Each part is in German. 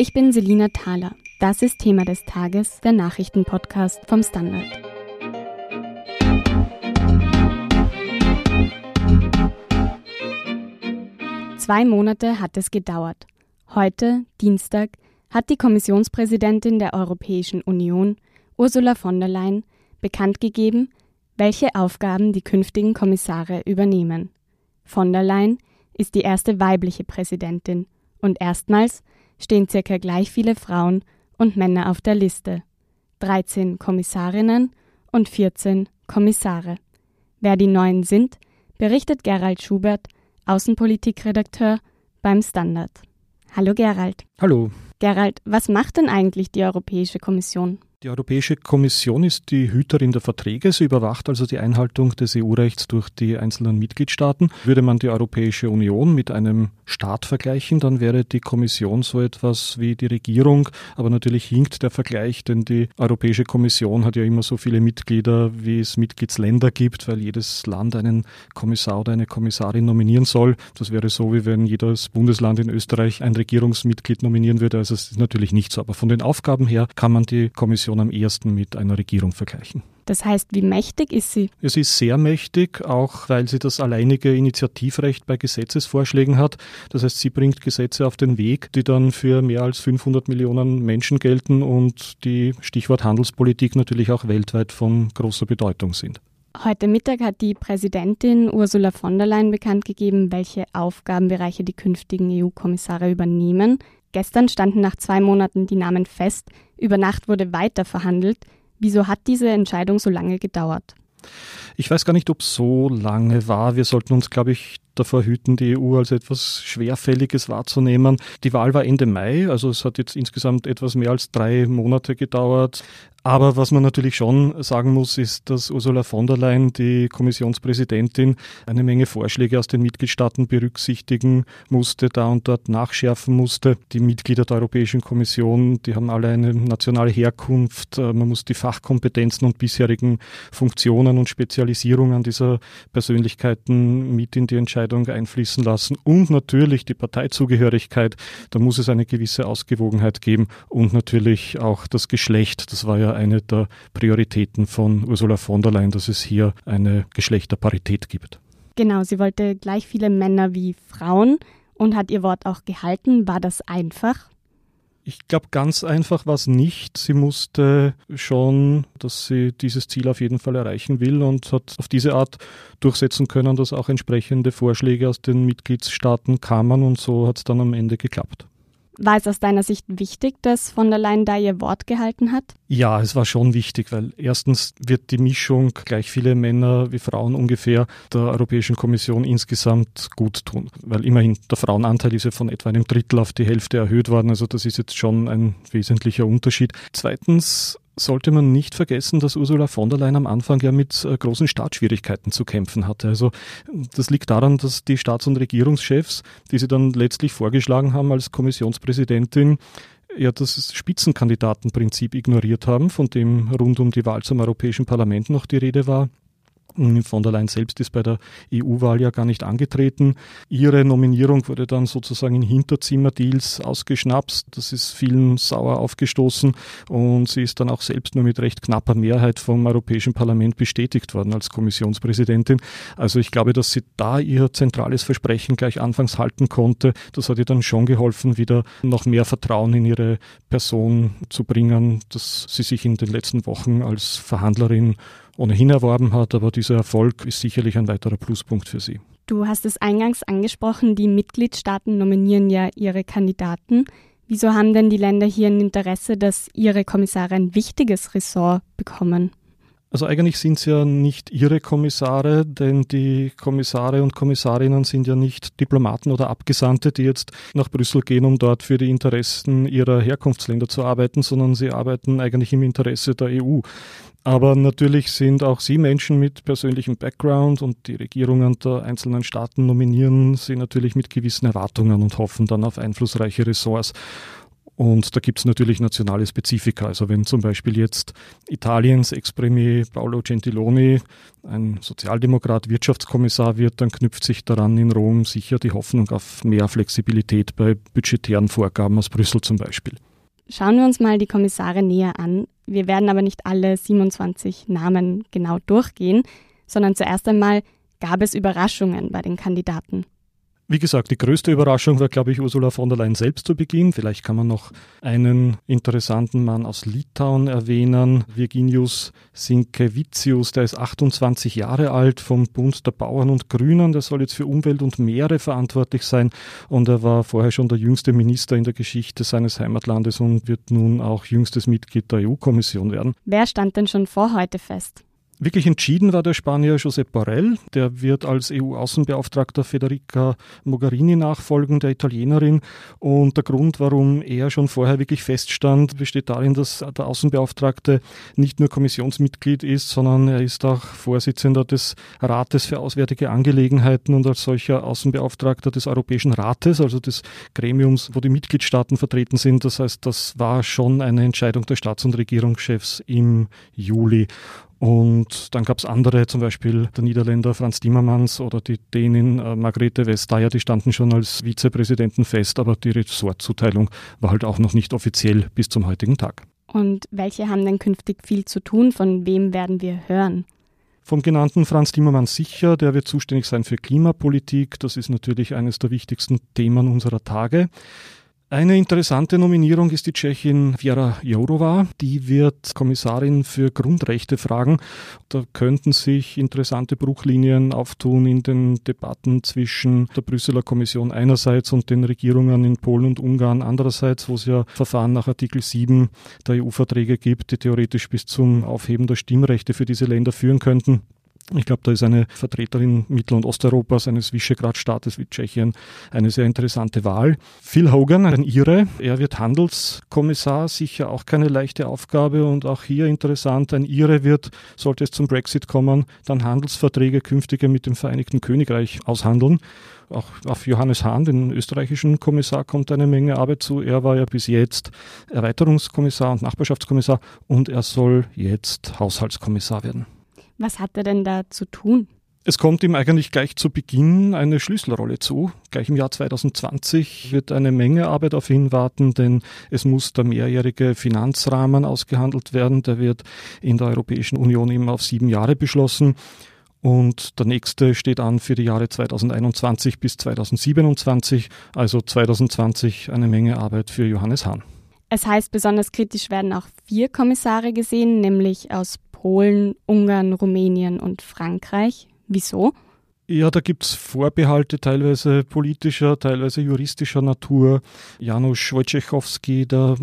Ich bin Selina Thaler. Das ist Thema des Tages, der Nachrichtenpodcast vom Standard. Zwei Monate hat es gedauert. Heute, Dienstag, hat die Kommissionspräsidentin der Europäischen Union, Ursula von der Leyen, bekannt gegeben, welche Aufgaben die künftigen Kommissare übernehmen. Von der Leyen ist die erste weibliche Präsidentin und erstmals stehen circa gleich viele Frauen und Männer auf der Liste. 13 Kommissarinnen und 14 Kommissare. Wer die neuen sind, berichtet Gerald Schubert, Außenpolitikredakteur beim Standard. Hallo Gerald. Hallo. Gerald, was macht denn eigentlich die Europäische Kommission? Die Europäische Kommission ist die Hüterin der Verträge. Sie überwacht also die Einhaltung des EU-Rechts durch die einzelnen Mitgliedstaaten. Würde man die Europäische Union mit einem Staat vergleichen, dann wäre die Kommission so etwas wie die Regierung. Aber natürlich hinkt der Vergleich, denn die Europäische Kommission hat ja immer so viele Mitglieder, wie es Mitgliedsländer gibt, weil jedes Land einen Kommissar oder eine Kommissarin nominieren soll. Das wäre so, wie wenn jedes Bundesland in Österreich ein Regierungsmitglied nominieren würde. Also es ist natürlich nicht so. Aber von den Aufgaben her kann man die Kommission am ehesten mit einer Regierung vergleichen. Das heißt, wie mächtig ist sie? Es ist sehr mächtig, auch weil sie das alleinige Initiativrecht bei Gesetzesvorschlägen hat. Das heißt, sie bringt Gesetze auf den Weg, die dann für mehr als 500 Millionen Menschen gelten und die Stichwort Handelspolitik natürlich auch weltweit von großer Bedeutung sind. Heute Mittag hat die Präsidentin Ursula von der Leyen bekannt gegeben, welche Aufgabenbereiche die künftigen EU-Kommissare übernehmen. Gestern standen nach zwei Monaten die Namen fest, über Nacht wurde weiter verhandelt. Wieso hat diese Entscheidung so lange gedauert? Ich weiß gar nicht, ob es so lange war. Wir sollten uns, glaube ich, davor hüten, die EU als etwas Schwerfälliges wahrzunehmen. Die Wahl war Ende Mai, also es hat jetzt insgesamt etwas mehr als drei Monate gedauert. Aber was man natürlich schon sagen muss, ist, dass Ursula von der Leyen, die Kommissionspräsidentin, eine Menge Vorschläge aus den Mitgliedstaaten berücksichtigen musste, da und dort nachschärfen musste. Die Mitglieder der Europäischen Kommission, die haben alle eine nationale Herkunft. Äh, man muss die Fachkompetenzen und bisherigen Funktionen und Spezialisierungen dieser Persönlichkeiten mit in die Entscheidung einfließen lassen. Und natürlich die Parteizugehörigkeit. Da muss es eine gewisse Ausgewogenheit geben. Und natürlich auch das Geschlecht. Das war ja eine der Prioritäten von Ursula von der Leyen, dass es hier eine Geschlechterparität gibt. Genau, sie wollte gleich viele Männer wie Frauen und hat ihr Wort auch gehalten. War das einfach? Ich glaube, ganz einfach war es nicht. Sie musste schon, dass sie dieses Ziel auf jeden Fall erreichen will und hat auf diese Art durchsetzen können, dass auch entsprechende Vorschläge aus den Mitgliedstaaten kamen und so hat es dann am Ende geklappt. War es aus deiner Sicht wichtig, dass von der Leyen da ihr Wort gehalten hat? Ja, es war schon wichtig, weil erstens wird die Mischung gleich viele Männer wie Frauen ungefähr der Europäischen Kommission insgesamt gut tun. Weil immerhin der Frauenanteil ist ja von etwa einem Drittel auf die Hälfte erhöht worden. Also das ist jetzt schon ein wesentlicher Unterschied. Zweitens sollte man nicht vergessen, dass Ursula von der Leyen am Anfang ja mit äh, großen Startschwierigkeiten zu kämpfen hatte. Also das liegt daran, dass die Staats- und Regierungschefs, die sie dann letztlich vorgeschlagen haben als Kommissionspräsidentin, ja das Spitzenkandidatenprinzip ignoriert haben, von dem rund um die Wahl zum Europäischen Parlament noch die Rede war. Von der Leyen selbst ist bei der EU-Wahl ja gar nicht angetreten. Ihre Nominierung wurde dann sozusagen in Hinterzimmerdeals ausgeschnapst. Das ist vielen sauer aufgestoßen und sie ist dann auch selbst nur mit recht knapper Mehrheit vom Europäischen Parlament bestätigt worden als Kommissionspräsidentin. Also ich glaube, dass sie da ihr zentrales Versprechen gleich anfangs halten konnte. Das hat ihr dann schon geholfen, wieder noch mehr Vertrauen in ihre Person zu bringen, dass sie sich in den letzten Wochen als Verhandlerin ohnehin erworben hat, aber dieser Erfolg ist sicherlich ein weiterer Pluspunkt für sie. Du hast es eingangs angesprochen, die Mitgliedstaaten nominieren ja ihre Kandidaten. Wieso haben denn die Länder hier ein Interesse, dass ihre Kommissare ein wichtiges Ressort bekommen? Also eigentlich sind es ja nicht ihre Kommissare, denn die Kommissare und Kommissarinnen sind ja nicht Diplomaten oder Abgesandte, die jetzt nach Brüssel gehen, um dort für die Interessen ihrer Herkunftsländer zu arbeiten, sondern sie arbeiten eigentlich im Interesse der EU. Aber natürlich sind auch Sie Menschen mit persönlichem Background und die Regierungen der einzelnen Staaten nominieren Sie natürlich mit gewissen Erwartungen und hoffen dann auf einflussreiche Ressorts. Und da gibt es natürlich nationale Spezifika. Also wenn zum Beispiel jetzt Italiens Ex-Premier Paolo Gentiloni ein Sozialdemokrat Wirtschaftskommissar wird, dann knüpft sich daran in Rom sicher die Hoffnung auf mehr Flexibilität bei budgetären Vorgaben aus Brüssel zum Beispiel. Schauen wir uns mal die Kommissare näher an. Wir werden aber nicht alle 27 Namen genau durchgehen, sondern zuerst einmal gab es Überraschungen bei den Kandidaten. Wie gesagt, die größte Überraschung war, glaube ich, Ursula von der Leyen selbst zu Beginn. Vielleicht kann man noch einen interessanten Mann aus Litauen erwähnen, Virginius Sinkevicius, der ist 28 Jahre alt, vom Bund der Bauern und Grünen, der soll jetzt für Umwelt und Meere verantwortlich sein und er war vorher schon der jüngste Minister in der Geschichte seines Heimatlandes und wird nun auch jüngstes Mitglied der EU-Kommission werden. Wer stand denn schon vor heute fest? Wirklich entschieden war der Spanier Josep Borrell. Der wird als EU-Außenbeauftragter Federica Mogherini nachfolgen, der Italienerin. Und der Grund, warum er schon vorher wirklich feststand, besteht darin, dass der Außenbeauftragte nicht nur Kommissionsmitglied ist, sondern er ist auch Vorsitzender des Rates für Auswärtige Angelegenheiten und als solcher Außenbeauftragter des Europäischen Rates, also des Gremiums, wo die Mitgliedstaaten vertreten sind. Das heißt, das war schon eine Entscheidung der Staats- und Regierungschefs im Juli. Und dann gab es andere, zum Beispiel der Niederländer Franz Timmermans oder die Dänin äh, Margrethe Vestager, die standen schon als Vizepräsidenten fest, aber die Ressortzuteilung war halt auch noch nicht offiziell bis zum heutigen Tag. Und welche haben denn künftig viel zu tun? Von wem werden wir hören? Vom genannten Franz Timmermans sicher, der wird zuständig sein für Klimapolitik. Das ist natürlich eines der wichtigsten Themen unserer Tage. Eine interessante Nominierung ist die Tschechin Věra Jourova. Die wird Kommissarin für Grundrechtefragen. Da könnten sich interessante Bruchlinien auftun in den Debatten zwischen der Brüsseler Kommission einerseits und den Regierungen in Polen und Ungarn andererseits, wo es ja Verfahren nach Artikel 7 der EU-Verträge gibt, die theoretisch bis zum Aufheben der Stimmrechte für diese Länder führen könnten. Ich glaube, da ist eine Vertreterin Mittel- und Osteuropas, eines Visegrad-Staates wie Tschechien, eine sehr interessante Wahl. Phil Hogan, ein Ire, er wird Handelskommissar, sicher auch keine leichte Aufgabe und auch hier interessant, ein Ire wird, sollte es zum Brexit kommen, dann Handelsverträge künftige mit dem Vereinigten Königreich aushandeln. Auch auf Johannes Hahn, den österreichischen Kommissar, kommt eine Menge Arbeit zu. Er war ja bis jetzt Erweiterungskommissar und Nachbarschaftskommissar und er soll jetzt Haushaltskommissar werden. Was hat er denn da zu tun? Es kommt ihm eigentlich gleich zu Beginn eine Schlüsselrolle zu. Gleich im Jahr 2020 wird eine Menge Arbeit auf ihn warten, denn es muss der mehrjährige Finanzrahmen ausgehandelt werden. Der wird in der Europäischen Union immer auf sieben Jahre beschlossen. Und der nächste steht an für die Jahre 2021 bis 2027, also 2020 eine Menge Arbeit für Johannes Hahn. Es heißt, besonders kritisch werden auch vier Kommissare gesehen, nämlich aus Polen, Ungarn, Rumänien und Frankreich. Wieso? Ja, da gibt's Vorbehalte, teilweise politischer, teilweise juristischer Natur. Janusz Wojciechowski, der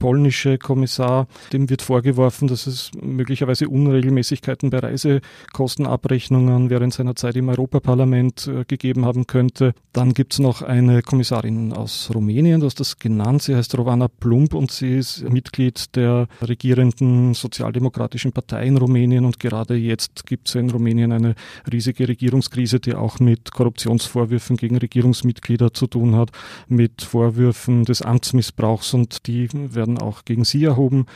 polnische Kommissar, dem wird vorgeworfen, dass es möglicherweise Unregelmäßigkeiten bei Reisekostenabrechnungen während seiner Zeit im Europaparlament äh, gegeben haben könnte. Dann gibt's noch eine Kommissarin aus Rumänien, du hast das genannt, sie heißt Rovana Plump und sie ist Mitglied der regierenden sozialdemokratischen Partei in Rumänien und gerade jetzt gibt's in Rumänien eine riesige Regierungskrise Krise, die auch mit Korruptionsvorwürfen gegen Regierungsmitglieder zu tun hat, mit Vorwürfen des Amtsmissbrauchs und die werden auch gegen sie erhoben.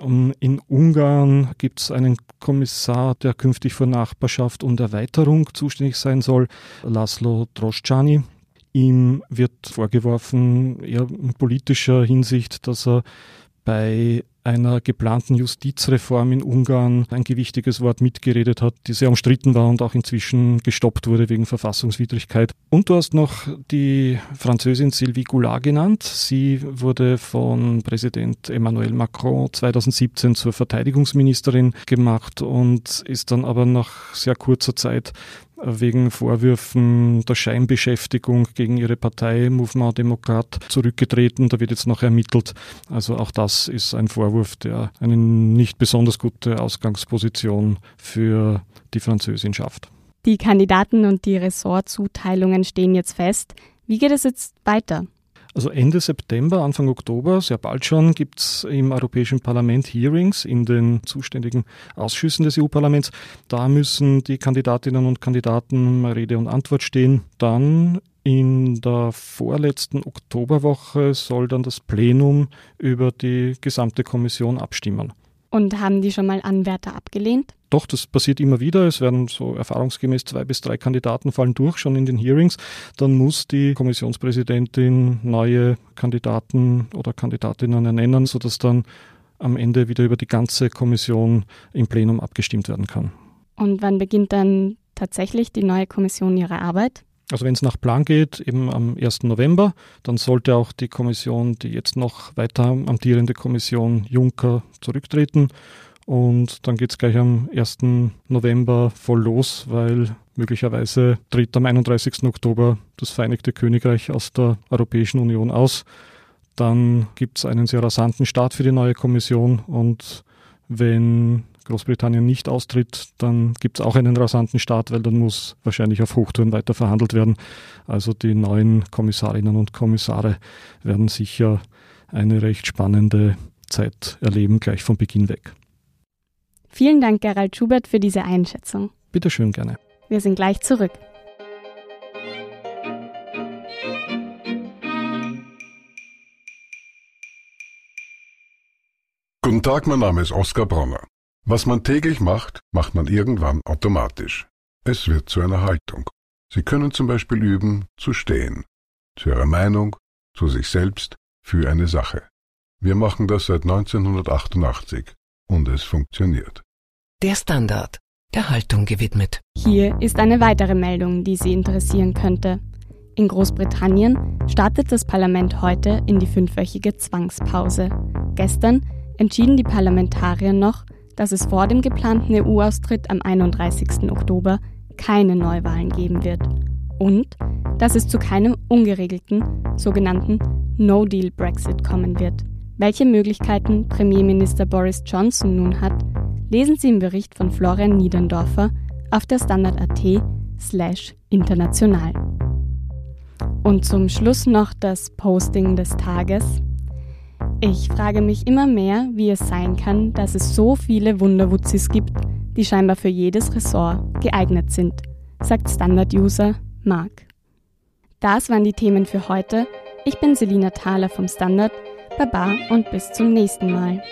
In Ungarn gibt es einen Kommissar, der künftig für Nachbarschaft und Erweiterung zuständig sein soll, Laszlo Droschani. Ihm wird vorgeworfen, eher in politischer Hinsicht, dass er bei einer geplanten Justizreform in Ungarn ein gewichtiges Wort mitgeredet hat, die sehr umstritten war und auch inzwischen gestoppt wurde wegen Verfassungswidrigkeit. Und du hast noch die Französin Sylvie Goulart genannt. Sie wurde von Präsident Emmanuel Macron 2017 zur Verteidigungsministerin gemacht und ist dann aber nach sehr kurzer Zeit wegen Vorwürfen der Scheinbeschäftigung gegen ihre Partei Mouvement Demokrat zurückgetreten. Da wird jetzt noch ermittelt. Also auch das ist ein Vorwurf, der eine nicht besonders gute Ausgangsposition für die Französin schafft. Die Kandidaten und die Ressortzuteilungen stehen jetzt fest. Wie geht es jetzt weiter? Also Ende September, Anfang Oktober, sehr bald schon, gibt es im Europäischen Parlament Hearings in den zuständigen Ausschüssen des EU-Parlaments. Da müssen die Kandidatinnen und Kandidaten Rede und Antwort stehen. Dann In der vorletzten Oktoberwoche soll dann das Plenum über die gesamte Kommission abstimmen. Und haben die schon mal Anwärter abgelehnt? Doch, das passiert immer wieder. Es werden so erfahrungsgemäß zwei bis drei Kandidaten fallen durch, schon in den Hearings. Dann muss die Kommissionspräsidentin neue Kandidaten oder Kandidatinnen ernennen, sodass dann am Ende wieder über die ganze Kommission im Plenum abgestimmt werden kann. Und wann beginnt dann tatsächlich die neue Kommission ihre Arbeit? Also wenn es nach Plan geht, eben am 1. November, dann sollte auch die Kommission, die jetzt noch weiter amtierende Kommission Juncker zurücktreten. Und dann geht es gleich am 1. November voll los, weil möglicherweise tritt am 31. Oktober das Vereinigte Königreich aus der Europäischen Union aus. Dann gibt es einen sehr rasanten Start für die neue Kommission und wenn Großbritannien nicht austritt, dann gibt es auch einen rasanten Start, weil dann muss wahrscheinlich auf Hochtouren weiter verhandelt werden. Also die neuen Kommissarinnen und Kommissare werden sicher eine recht spannende Zeit erleben, gleich von Beginn weg. Vielen Dank, Gerald Schubert, für diese Einschätzung. Bitte schön gerne. Wir sind gleich zurück. Guten Tag, mein Name ist Oskar Bronner. Was man täglich macht, macht man irgendwann automatisch. Es wird zu einer Haltung. Sie können zum Beispiel üben, zu stehen. Zu Ihrer Meinung, zu sich selbst, für eine Sache. Wir machen das seit 1988 und es funktioniert. Der Standard, der Haltung gewidmet. Hier ist eine weitere Meldung, die Sie interessieren könnte. In Großbritannien startet das Parlament heute in die fünfwöchige Zwangspause. Gestern entschieden die Parlamentarier noch, dass es vor dem geplanten EU-Austritt am 31. Oktober keine Neuwahlen geben wird und dass es zu keinem ungeregelten, sogenannten No-Deal-Brexit kommen wird. Welche Möglichkeiten Premierminister Boris Johnson nun hat, lesen Sie im Bericht von Florian Niedendorfer auf der Standard.at slash international. Und zum Schluss noch das Posting des Tages. Ich frage mich immer mehr, wie es sein kann, dass es so viele Wunderwutzis gibt, die scheinbar für jedes Ressort geeignet sind, sagt Standard-User Mark. Das waren die Themen für heute. Ich bin Selina Thaler vom Standard. Baba und bis zum nächsten Mal.